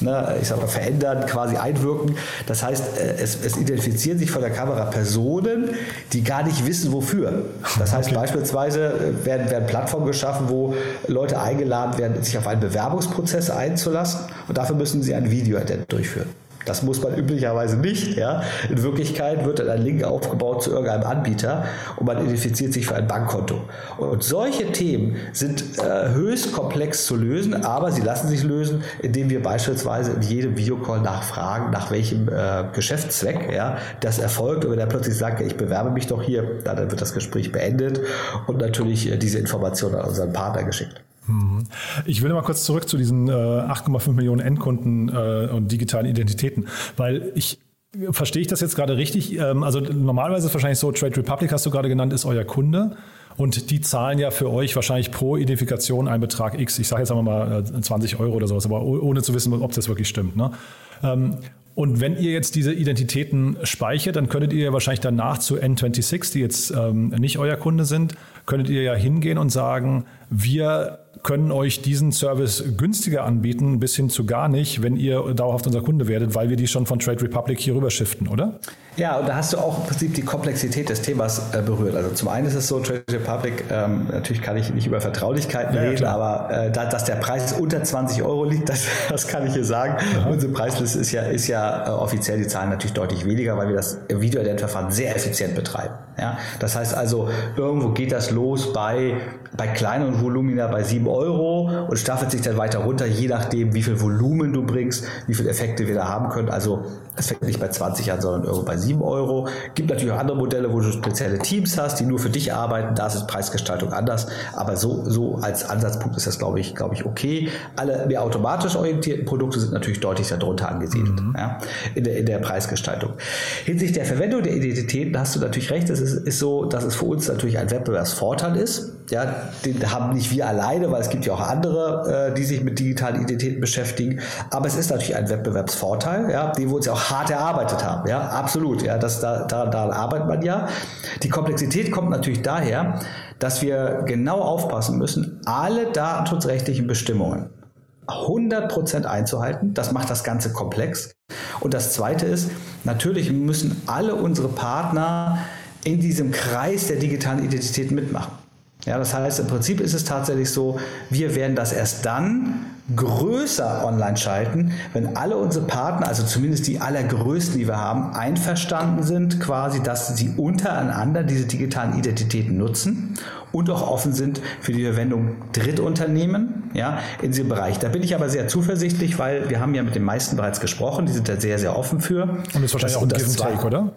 ne, ich sag mal, verändern, quasi einwirken. Das heißt, äh, es, es, identifizieren sich von der Kamera Personen, die gar nicht wissen, wofür. Das heißt, okay. beispielsweise äh, werden, werden Plattformen geschaffen, wo Leute eingeladen werden, sich auf einen Bewerbungsprozess einzulassen und dafür müssen sie ein Video-Ident durchführen. Das muss man üblicherweise nicht. Ja. In Wirklichkeit wird dann ein Link aufgebaut zu irgendeinem Anbieter und man identifiziert sich für ein Bankkonto. Und solche Themen sind äh, höchst komplex zu lösen, aber sie lassen sich lösen, indem wir beispielsweise in jedem Videocall nachfragen, nach welchem äh, Geschäftszweck ja, das erfolgt. Und wenn er plötzlich sagt, ich bewerbe mich doch hier, dann wird das Gespräch beendet und natürlich äh, diese Information an unseren Partner geschickt. Mhm. Ich will mal kurz zurück zu diesen äh, 8,5 Millionen Endkunden äh, und digitalen Identitäten, weil ich verstehe ich das jetzt gerade richtig? Ähm, also normalerweise ist es wahrscheinlich so, Trade Republic hast du gerade genannt, ist euer Kunde. Und die zahlen ja für euch wahrscheinlich pro Identifikation einen Betrag X. Ich sage jetzt einmal mal 20 äh, Euro oder sowas, aber ohne zu wissen, ob das wirklich stimmt. Ne? Ähm, und wenn ihr jetzt diese Identitäten speichert, dann könntet ihr ja wahrscheinlich danach zu N26, die jetzt ähm, nicht euer Kunde sind, könntet ihr ja hingehen und sagen, wir können euch diesen Service günstiger anbieten, bis hin zu gar nicht, wenn ihr dauerhaft unser Kunde werdet, weil wir die schon von Trade Republic hier rüber shiften, oder? Ja, und da hast du auch im Prinzip die Komplexität des Themas äh, berührt. Also zum einen ist es so, Trade Republic, ähm, natürlich kann ich nicht über Vertraulichkeiten ja, reden, klar. aber äh, da, dass der Preis unter 20 Euro liegt, (laughs) das, das kann ich hier sagen. Aha. Unsere Preisliste ist ja, ist ja äh, offiziell, die Zahlen natürlich deutlich weniger, weil wir das Video-Ident-Verfahren sehr effizient betreiben. Ja? Das heißt also, irgendwo geht das los bei, bei kleineren Volumina bei 7 Euro und staffelt sich dann weiter runter, je nachdem, wie viel Volumen du bringst, wie viele Effekte wir da haben können. Also es fängt nicht bei 20 an, sondern irgendwo bei 7 Euro. Gibt natürlich auch andere Modelle, wo du spezielle Teams hast, die nur für dich arbeiten. Da ist Preisgestaltung anders. Aber so, so als Ansatzpunkt ist das, glaube ich, glaube ich, okay. Alle mehr automatisch orientierten Produkte sind natürlich deutlich darunter angesiedelt mhm. ja, in, der, in der Preisgestaltung. Hinsichtlich der Verwendung der Identitäten hast du natürlich recht. Es ist, ist so, dass es für uns natürlich ein Wettbewerbsvorteil ist. Ja, den haben nicht wir alleine, weil es gibt ja auch andere, äh, die sich mit digitalen Identitäten beschäftigen. Aber es ist natürlich ein Wettbewerbsvorteil, ja, den wir uns ja auch hart erarbeitet haben. Ja, absolut. Ja, das, da, daran, daran arbeitet man ja. Die Komplexität kommt natürlich daher, dass wir genau aufpassen müssen, alle datenschutzrechtlichen Bestimmungen 100% einzuhalten. Das macht das Ganze komplex. Und das Zweite ist, natürlich müssen alle unsere Partner in diesem Kreis der digitalen Identität mitmachen. Ja, das heißt, im Prinzip ist es tatsächlich so, wir werden das erst dann größer online schalten, wenn alle unsere Partner, also zumindest die allergrößten, die wir haben, einverstanden sind, quasi, dass sie untereinander diese digitalen Identitäten nutzen und auch offen sind für die Verwendung Drittunternehmen ja, in diesem Bereich. Da bin ich aber sehr zuversichtlich, weil wir haben ja mit den meisten bereits gesprochen, die sind da sehr, sehr offen für. Und das ist wahrscheinlich das, auch ein Give Take, oder?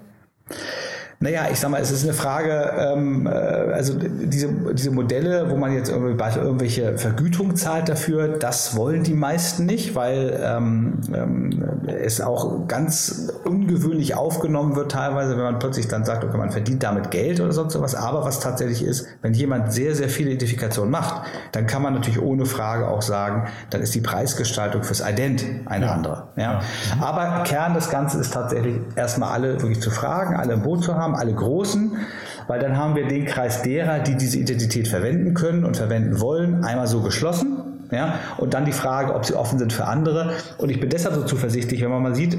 Naja, ich sag mal, es ist eine Frage, ähm, äh, also diese, diese Modelle, wo man jetzt irgendwelche Vergütung zahlt dafür, das wollen die meisten nicht, weil ähm, ähm, es auch ganz ungewöhnlich aufgenommen wird teilweise, wenn man plötzlich dann sagt, okay, man verdient damit Geld oder sonst was. Aber was tatsächlich ist, wenn jemand sehr, sehr viele Identifikationen macht, dann kann man natürlich ohne Frage auch sagen, dann ist die Preisgestaltung fürs Ident eine ja. andere. Ja? ja. Aber Kern des Ganzen ist tatsächlich erstmal alle wirklich zu fragen, alle im Boot zu haben haben, alle Großen, weil dann haben wir den Kreis derer, die diese Identität verwenden können und verwenden wollen, einmal so geschlossen. Ja, und dann die Frage, ob sie offen sind für andere. Und ich bin deshalb so zuversichtlich, wenn man mal sieht,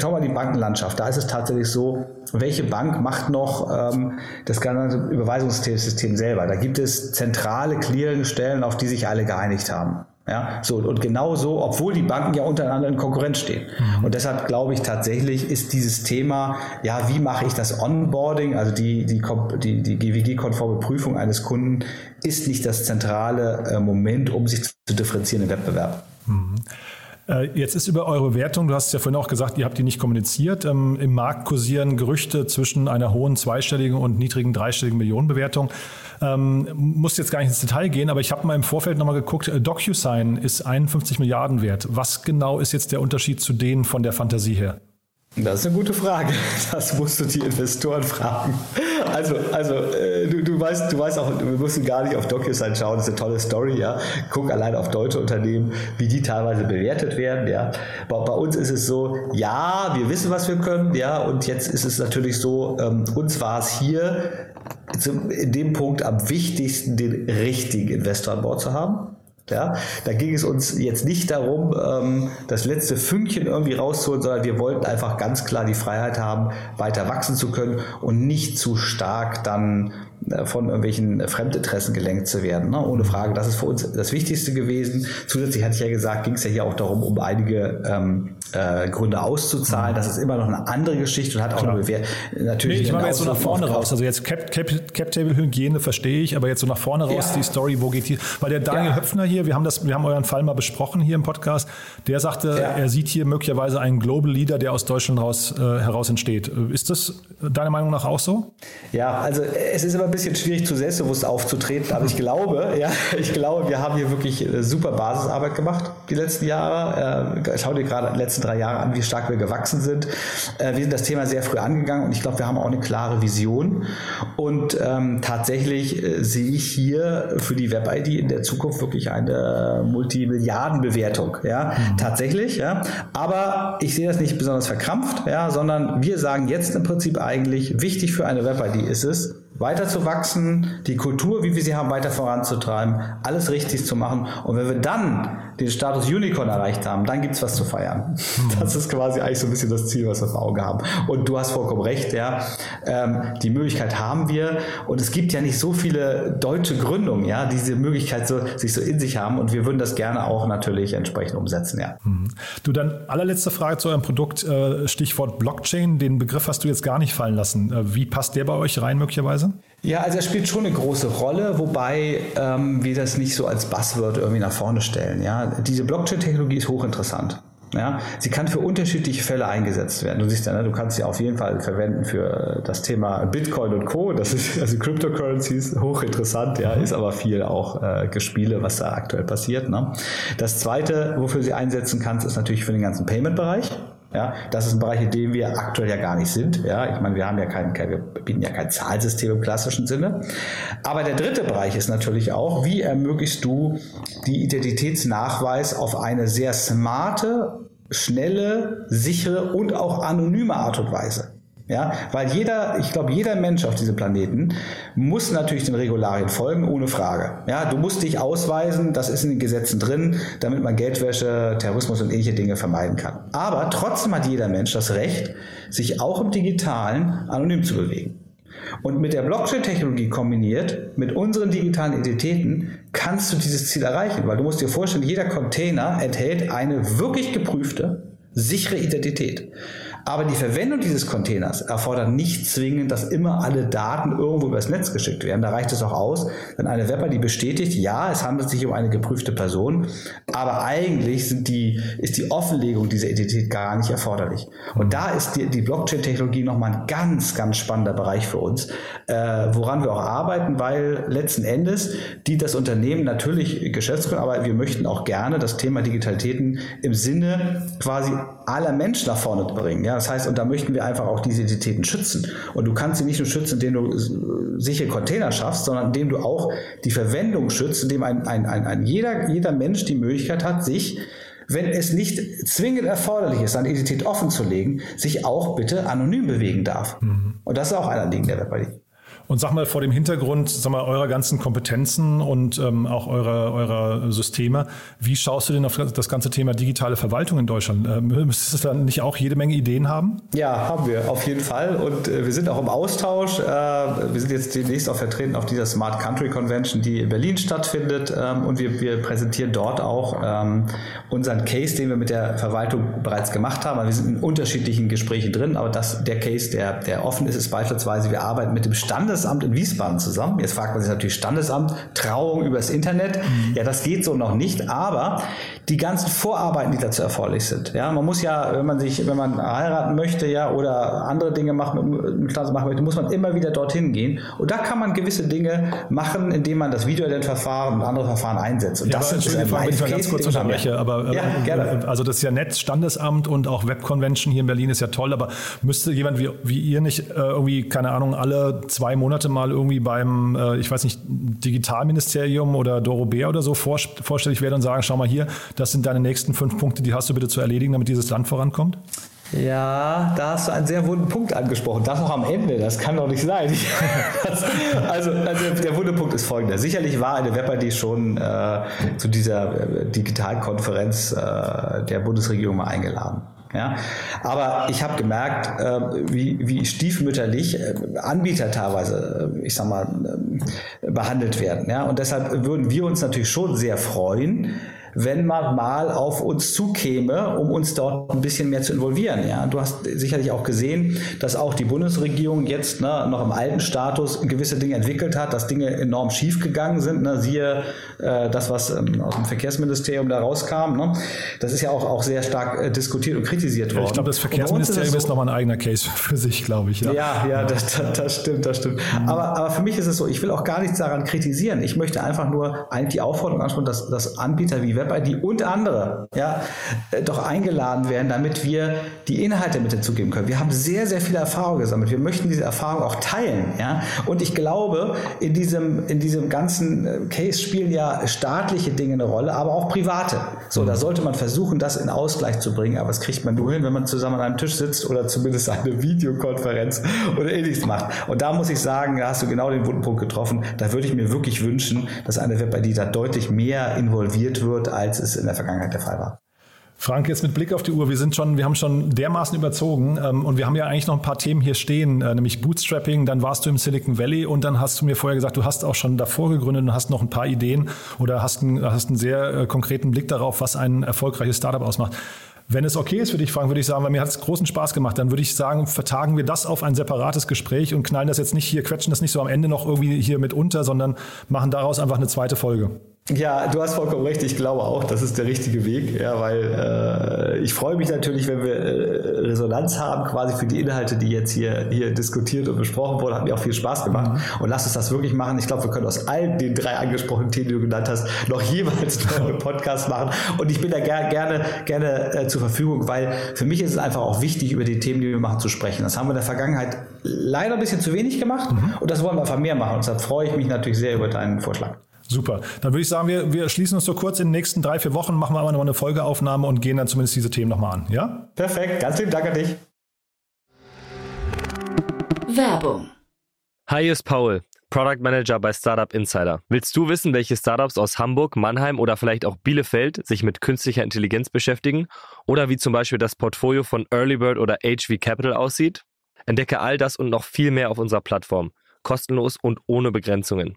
schauen wir mal die Bankenlandschaft. Da ist es tatsächlich so, welche Bank macht noch ähm, das ganze Überweisungssystem selber? Da gibt es zentrale Clearingstellen, auf die sich alle geeinigt haben. Ja, so, und genau so, obwohl die Banken ja untereinander in Konkurrenz stehen. Mhm. Und deshalb glaube ich tatsächlich ist dieses Thema, ja, wie mache ich das Onboarding, also die, die, die, die GWG-konforme Prüfung eines Kunden, ist nicht das zentrale äh, Moment, um sich zu differenzieren im Wettbewerb. Mhm. Äh, jetzt ist über eure Wertung, du hast es ja vorhin auch gesagt, ihr habt die nicht kommuniziert. Ähm, Im Markt kursieren Gerüchte zwischen einer hohen zweistelligen und niedrigen dreistelligen Millionenbewertung. Ähm, muss jetzt gar nicht ins Detail gehen, aber ich habe mal im Vorfeld nochmal geguckt, äh, DocuSign ist 51 Milliarden wert. Was genau ist jetzt der Unterschied zu denen von der Fantasie her? Das ist eine gute Frage. (laughs) Das musst du die Investoren fragen. Also, also äh, du, du, weißt, du weißt auch, wir müssen gar nicht auf DocuSign schauen, das ist eine tolle Story, ja. Guck allein auf deutsche Unternehmen, wie die teilweise bewertet werden, ja. Bei, bei uns ist es so, ja, wir wissen, was wir können, ja, und jetzt ist es natürlich so, ähm, uns war es hier in dem Punkt am wichtigsten, den richtigen Investor an Bord zu haben. Ja, da ging es uns jetzt nicht darum, ähm, das letzte Fünkchen irgendwie rauszuholen, sondern wir wollten einfach ganz klar die Freiheit haben, weiter wachsen zu können und nicht zu stark dann äh, von irgendwelchen Fremdinteressen gelenkt zu werden. Ne? Ohne Frage, das ist für uns das Wichtigste gewesen. Zusätzlich hatte ich ja gesagt, ging es ja hier auch darum, um einige ähm, äh, Gründe auszuzahlen. Das ist immer noch eine andere Geschichte und hat auch Klar. eine natürlich. Nee, ich mache jetzt so nach vorne raus. Also jetzt Cap, Cap, Cap Table Hygiene verstehe ich, aber jetzt so nach vorne raus ja. die Story, wo geht hier? Weil der Daniel ja. Höpfner hier, wir haben das, wir haben euren Fall mal besprochen hier im Podcast. Der sagte, ja. er sieht hier möglicherweise einen Global Leader, der aus Deutschland raus, äh, heraus entsteht. Ist das deiner Meinung nach auch so? Ja, also es ist immer ein bisschen schwierig, zu selbstbewusst aufzutreten, aber ich glaube, (laughs) ja, ich glaube, wir haben hier wirklich äh, super Basisarbeit gemacht die letzten Jahre. Äh, schau dir gerade die letzten drei Jahre an, wie stark wir gewachsen sind. Äh, wir sind das Thema sehr früh angegangen und ich glaube, wir haben auch eine klare Vision. Und ähm, tatsächlich äh, sehe ich hier für die Web-ID in der Zukunft wirklich eine Multimilliardenbewertung. Ja, mhm. tatsächlich. Ja, aber ich sehe das nicht besonders verkrampft, ja, sondern wir sagen jetzt im Prinzip eigentlich wichtig für eine Web-ID ist es, weiter zu wachsen, die Kultur, wie wir sie haben, weiter voranzutreiben, alles richtig zu machen. Und wenn wir dann den Status Unicorn erreicht haben, dann gibt's was zu feiern. Mhm. Das ist quasi eigentlich so ein bisschen das Ziel, was wir vor Augen haben. Und du hast vollkommen recht, ja. Ähm, die Möglichkeit haben wir. Und es gibt ja nicht so viele deutsche Gründungen, ja, die diese Möglichkeit so, sich so in sich haben. Und wir würden das gerne auch natürlich entsprechend umsetzen, ja. Mhm. Du, dann allerletzte Frage zu eurem Produkt, äh, Stichwort Blockchain. Den Begriff hast du jetzt gar nicht fallen lassen. Äh, wie passt der bei euch rein möglicherweise? Ja, also er spielt schon eine große Rolle, wobei ähm, wir das nicht so als Buzzword irgendwie nach vorne stellen. Ja, diese Blockchain-Technologie ist hochinteressant. Ja, sie kann für unterschiedliche Fälle eingesetzt werden. Du siehst ja, ne, du kannst sie auf jeden Fall verwenden für das Thema Bitcoin und Co. Das ist also Cryptocurrencies hochinteressant, ja, ist aber viel auch äh, Gespiele, was da aktuell passiert. Ne? Das zweite, wofür sie einsetzen kannst, ist natürlich für den ganzen Payment-Bereich. Ja, das ist ein Bereich, in dem wir aktuell ja gar nicht sind. Ja, ich meine, wir haben ja kein, kein, wir bieten ja kein Zahlsystem im klassischen Sinne. Aber der dritte Bereich ist natürlich auch, wie ermöglichst du die Identitätsnachweis auf eine sehr smarte, schnelle, sichere und auch anonyme Art und Weise. Ja, weil jeder, ich glaube, jeder Mensch auf diesem Planeten muss natürlich den Regularien folgen, ohne Frage. Ja, du musst dich ausweisen, das ist in den Gesetzen drin, damit man Geldwäsche, Terrorismus und ähnliche Dinge vermeiden kann. Aber trotzdem hat jeder Mensch das Recht, sich auch im Digitalen anonym zu bewegen. Und mit der Blockchain-Technologie kombiniert, mit unseren digitalen Identitäten, kannst du dieses Ziel erreichen, weil du musst dir vorstellen, jeder Container enthält eine wirklich geprüfte, sichere Identität. Aber die Verwendung dieses Containers erfordert nicht zwingend, dass immer alle Daten irgendwo übers Netz geschickt werden. Da reicht es auch aus, wenn eine Webber die bestätigt, ja, es handelt sich um eine geprüfte Person, aber eigentlich sind die, ist die Offenlegung dieser Identität gar nicht erforderlich. Und da ist die, die Blockchain-Technologie nochmal ein ganz, ganz spannender Bereich für uns, äh, woran wir auch arbeiten, weil letzten Endes die das Unternehmen natürlich Geschäftsgründer, aber wir möchten auch gerne das Thema Digitalitäten im Sinne quasi aller Menschen nach vorne bringen. Ja, das heißt, und da möchten wir einfach auch diese Identitäten schützen. Und du kannst sie nicht nur schützen, indem du sichere Container schaffst, sondern indem du auch die Verwendung schützt, indem ein, ein, ein, ein jeder, jeder Mensch die Möglichkeit hat, sich wenn es nicht zwingend erforderlich ist, seine Identität offen zu legen, sich auch bitte anonym bewegen darf. Mhm. Und das ist auch ein Anliegen der WebID. Und sag mal vor dem Hintergrund sag mal, eurer ganzen Kompetenzen und ähm, auch eurer, eurer Systeme, wie schaust du denn auf das ganze Thema digitale Verwaltung in Deutschland? Ähm, müsstest du dann nicht auch jede Menge Ideen haben? Ja, haben wir auf jeden Fall. Und äh, wir sind auch im Austausch. Äh, wir sind jetzt demnächst auch vertreten auf dieser Smart Country Convention, die in Berlin stattfindet. Ähm, und wir, wir präsentieren dort auch ähm, unseren Case, den wir mit der Verwaltung bereits gemacht haben. Wir sind in unterschiedlichen Gesprächen drin, aber das, der Case, der, der offen ist, ist beispielsweise, wir arbeiten mit dem Standes Standesamt in Wiesbaden zusammen. Jetzt fragt man sich natürlich Standesamt, Trauung übers Internet. Mhm. Ja, das geht so noch nicht, aber die ganzen Vorarbeiten, die dazu erforderlich sind. Ja, man muss ja, wenn man sich, wenn man heiraten möchte, ja, oder andere Dinge machen, mit machen möchte, muss man immer wieder dorthin gehen. Und da kann man gewisse Dinge machen, indem man das Videoident-Verfahren und andere Verfahren einsetzt. Und ja, das ist ein wenn ich mal ganz kurz unterbreche, aber ja, äh, gerne. also das ist ja Netz, Standesamt und auch Webconvention hier in Berlin ist ja toll, aber müsste jemand wie, wie ihr nicht äh, irgendwie, keine Ahnung, alle zwei Monate mal irgendwie beim, äh, ich weiß nicht, Digitalministerium oder Doro Bär oder so vor, vorstellig werden und sagen, schau mal hier, das sind deine nächsten fünf Punkte, die hast du bitte zu erledigen, damit dieses Land vorankommt? Ja, da hast du einen sehr wunden Punkt angesprochen. Das noch am Ende, das kann doch nicht sein. (laughs) also, also, der wunde Punkt ist folgender. Sicherlich war eine WebID schon äh, zu dieser äh, Digitalkonferenz äh, der Bundesregierung mal eingeladen. Ja? Aber ich habe gemerkt, äh, wie, wie stiefmütterlich äh, Anbieter teilweise, äh, ich sag mal, äh, behandelt werden. Ja? Und deshalb würden wir uns natürlich schon sehr freuen, wenn man mal auf uns zukäme, um uns dort ein bisschen mehr zu involvieren. Ja, du hast sicherlich auch gesehen, dass auch die Bundesregierung jetzt ne, noch im alten Status gewisse Dinge entwickelt hat, dass Dinge enorm schief gegangen sind. Ne? Siehe äh, das, was ähm, aus dem Verkehrsministerium da rauskam. Ne? Das ist ja auch, auch sehr stark äh, diskutiert und kritisiert worden. ich glaube, das Verkehrsministerium ist, so, nochmal ein eigener Case (laughs) für sich, glaube ich. Ja, ja, ja das, das, stimmt, das stimmt. Mhm. Aber, aber für mich ist es so, ich will auch gar nichts daran kritisieren. Ich möchte einfach nur eigentlich die Aufforderung ansprechen, dass, dass Anbieter wie WebID und andere ja, äh, doch eingeladen werden, damit wir die Inhalte mit hinzugeben können. Wir haben sehr, sehr viel Erfahrung gesammelt. Wir möchten diese Erfahrung auch teilen. Ja? Und ich glaube, in diesem, in diesem ganzen äh, Case spielen ja staatliche Dinge eine Rolle, aber auch private. So, da sollte man versuchen, das in Ausgleich zu bringen. Aber das kriegt man nur hin, wenn man zusammen an einem Tisch sitzt oder zumindest eine Videokonferenz oder ähnliches macht. Und da muss ich sagen, da hast du genau den wunden Punkt getroffen. Da würde ich mir wirklich wünschen, dass eine Web-ID da deutlich mehr involviert wird, als es in der Vergangenheit der Fall war. Frank, jetzt mit Blick auf die Uhr, wir sind schon, wir haben schon dermaßen überzogen ähm, und wir haben ja eigentlich noch ein paar Themen hier stehen, äh, nämlich Bootstrapping, dann warst du im Silicon Valley und dann hast du mir vorher gesagt, du hast auch schon davor gegründet und hast noch ein paar Ideen oder hast, ein, hast einen sehr äh, konkreten Blick darauf, was ein erfolgreiches Startup ausmacht. Wenn es okay ist für dich, Frank, würde ich sagen, weil mir hat es großen Spaß gemacht, dann würde ich sagen, vertagen wir das auf ein separates Gespräch und knallen das jetzt nicht hier, quetschen das nicht so am Ende noch irgendwie hier mit unter, sondern machen daraus einfach eine zweite Folge. Ja, du hast vollkommen recht. Ich glaube auch, das ist der richtige Weg, ja, weil äh, ich freue mich natürlich, wenn wir äh, Resonanz haben, quasi für die Inhalte, die jetzt hier, hier diskutiert und besprochen wurden. Hat mir auch viel Spaß gemacht. Mhm. Und lass uns das wirklich machen. Ich glaube, wir können aus allen den drei angesprochenen Themen, die du genannt hast, noch jeweils (laughs) noch einen Podcast machen. Und ich bin da ger gerne, gerne äh, zur Verfügung, weil für mich ist es einfach auch wichtig, über die Themen, die wir machen, zu sprechen. Das haben wir in der Vergangenheit leider ein bisschen zu wenig gemacht. Mhm. Und das wollen wir einfach mehr machen. Und deshalb freue ich mich natürlich sehr über deinen Vorschlag. Super. Dann würde ich sagen, wir, wir schließen uns so kurz in den nächsten drei, vier Wochen, machen wir aber noch eine Folgeaufnahme und gehen dann zumindest diese Themen nochmal an. Ja? Perfekt. Ganz lieben Dank an dich. Werbung. Hi, hier ist Paul, Product Manager bei Startup Insider. Willst du wissen, welche Startups aus Hamburg, Mannheim oder vielleicht auch Bielefeld sich mit künstlicher Intelligenz beschäftigen? Oder wie zum Beispiel das Portfolio von Earlybird oder HV Capital aussieht? Entdecke all das und noch viel mehr auf unserer Plattform. Kostenlos und ohne Begrenzungen.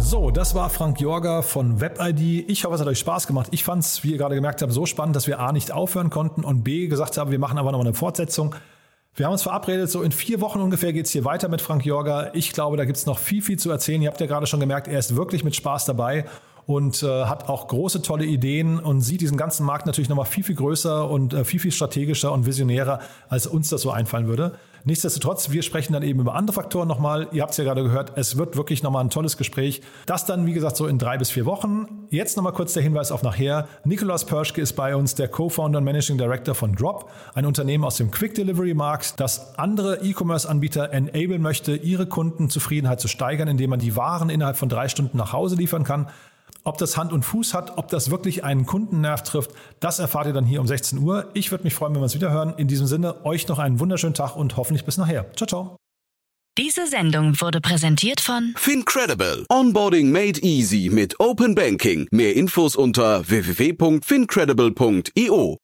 So, das war Frank Jorger von WebID. Ich hoffe, es hat euch Spaß gemacht. Ich fand es, wie ihr gerade gemerkt habt, so spannend, dass wir A nicht aufhören konnten und B gesagt haben, wir machen aber noch eine Fortsetzung. Wir haben uns verabredet, so in vier Wochen ungefähr geht es hier weiter mit Frank Jorger. Ich glaube, da gibt es noch viel, viel zu erzählen. Ihr habt ja gerade schon gemerkt, er ist wirklich mit Spaß dabei und äh, hat auch große, tolle Ideen und sieht diesen ganzen Markt natürlich nochmal viel, viel größer und äh, viel, viel strategischer und visionärer, als uns das so einfallen würde. Nichtsdestotrotz, wir sprechen dann eben über andere Faktoren nochmal. Ihr habt es ja gerade gehört, es wird wirklich nochmal ein tolles Gespräch. Das dann, wie gesagt, so in drei bis vier Wochen. Jetzt nochmal kurz der Hinweis auf nachher. Nikolaus Perschke ist bei uns, der Co-Founder und Managing Director von Drop, ein Unternehmen aus dem Quick Delivery Markt, das andere E-Commerce-Anbieter enablen möchte, ihre Kundenzufriedenheit zu steigern, indem man die Waren innerhalb von drei Stunden nach Hause liefern kann. Ob das Hand und Fuß hat, ob das wirklich einen Kundennerv trifft, das erfahrt ihr dann hier um 16 Uhr. Ich würde mich freuen, wenn wir uns wieder hören. In diesem Sinne, euch noch einen wunderschönen Tag und hoffentlich bis nachher. Ciao, ciao. Diese Sendung wurde präsentiert von Fincredible. Onboarding made easy mit Open Banking. Mehr Infos unter www.fincredible.io.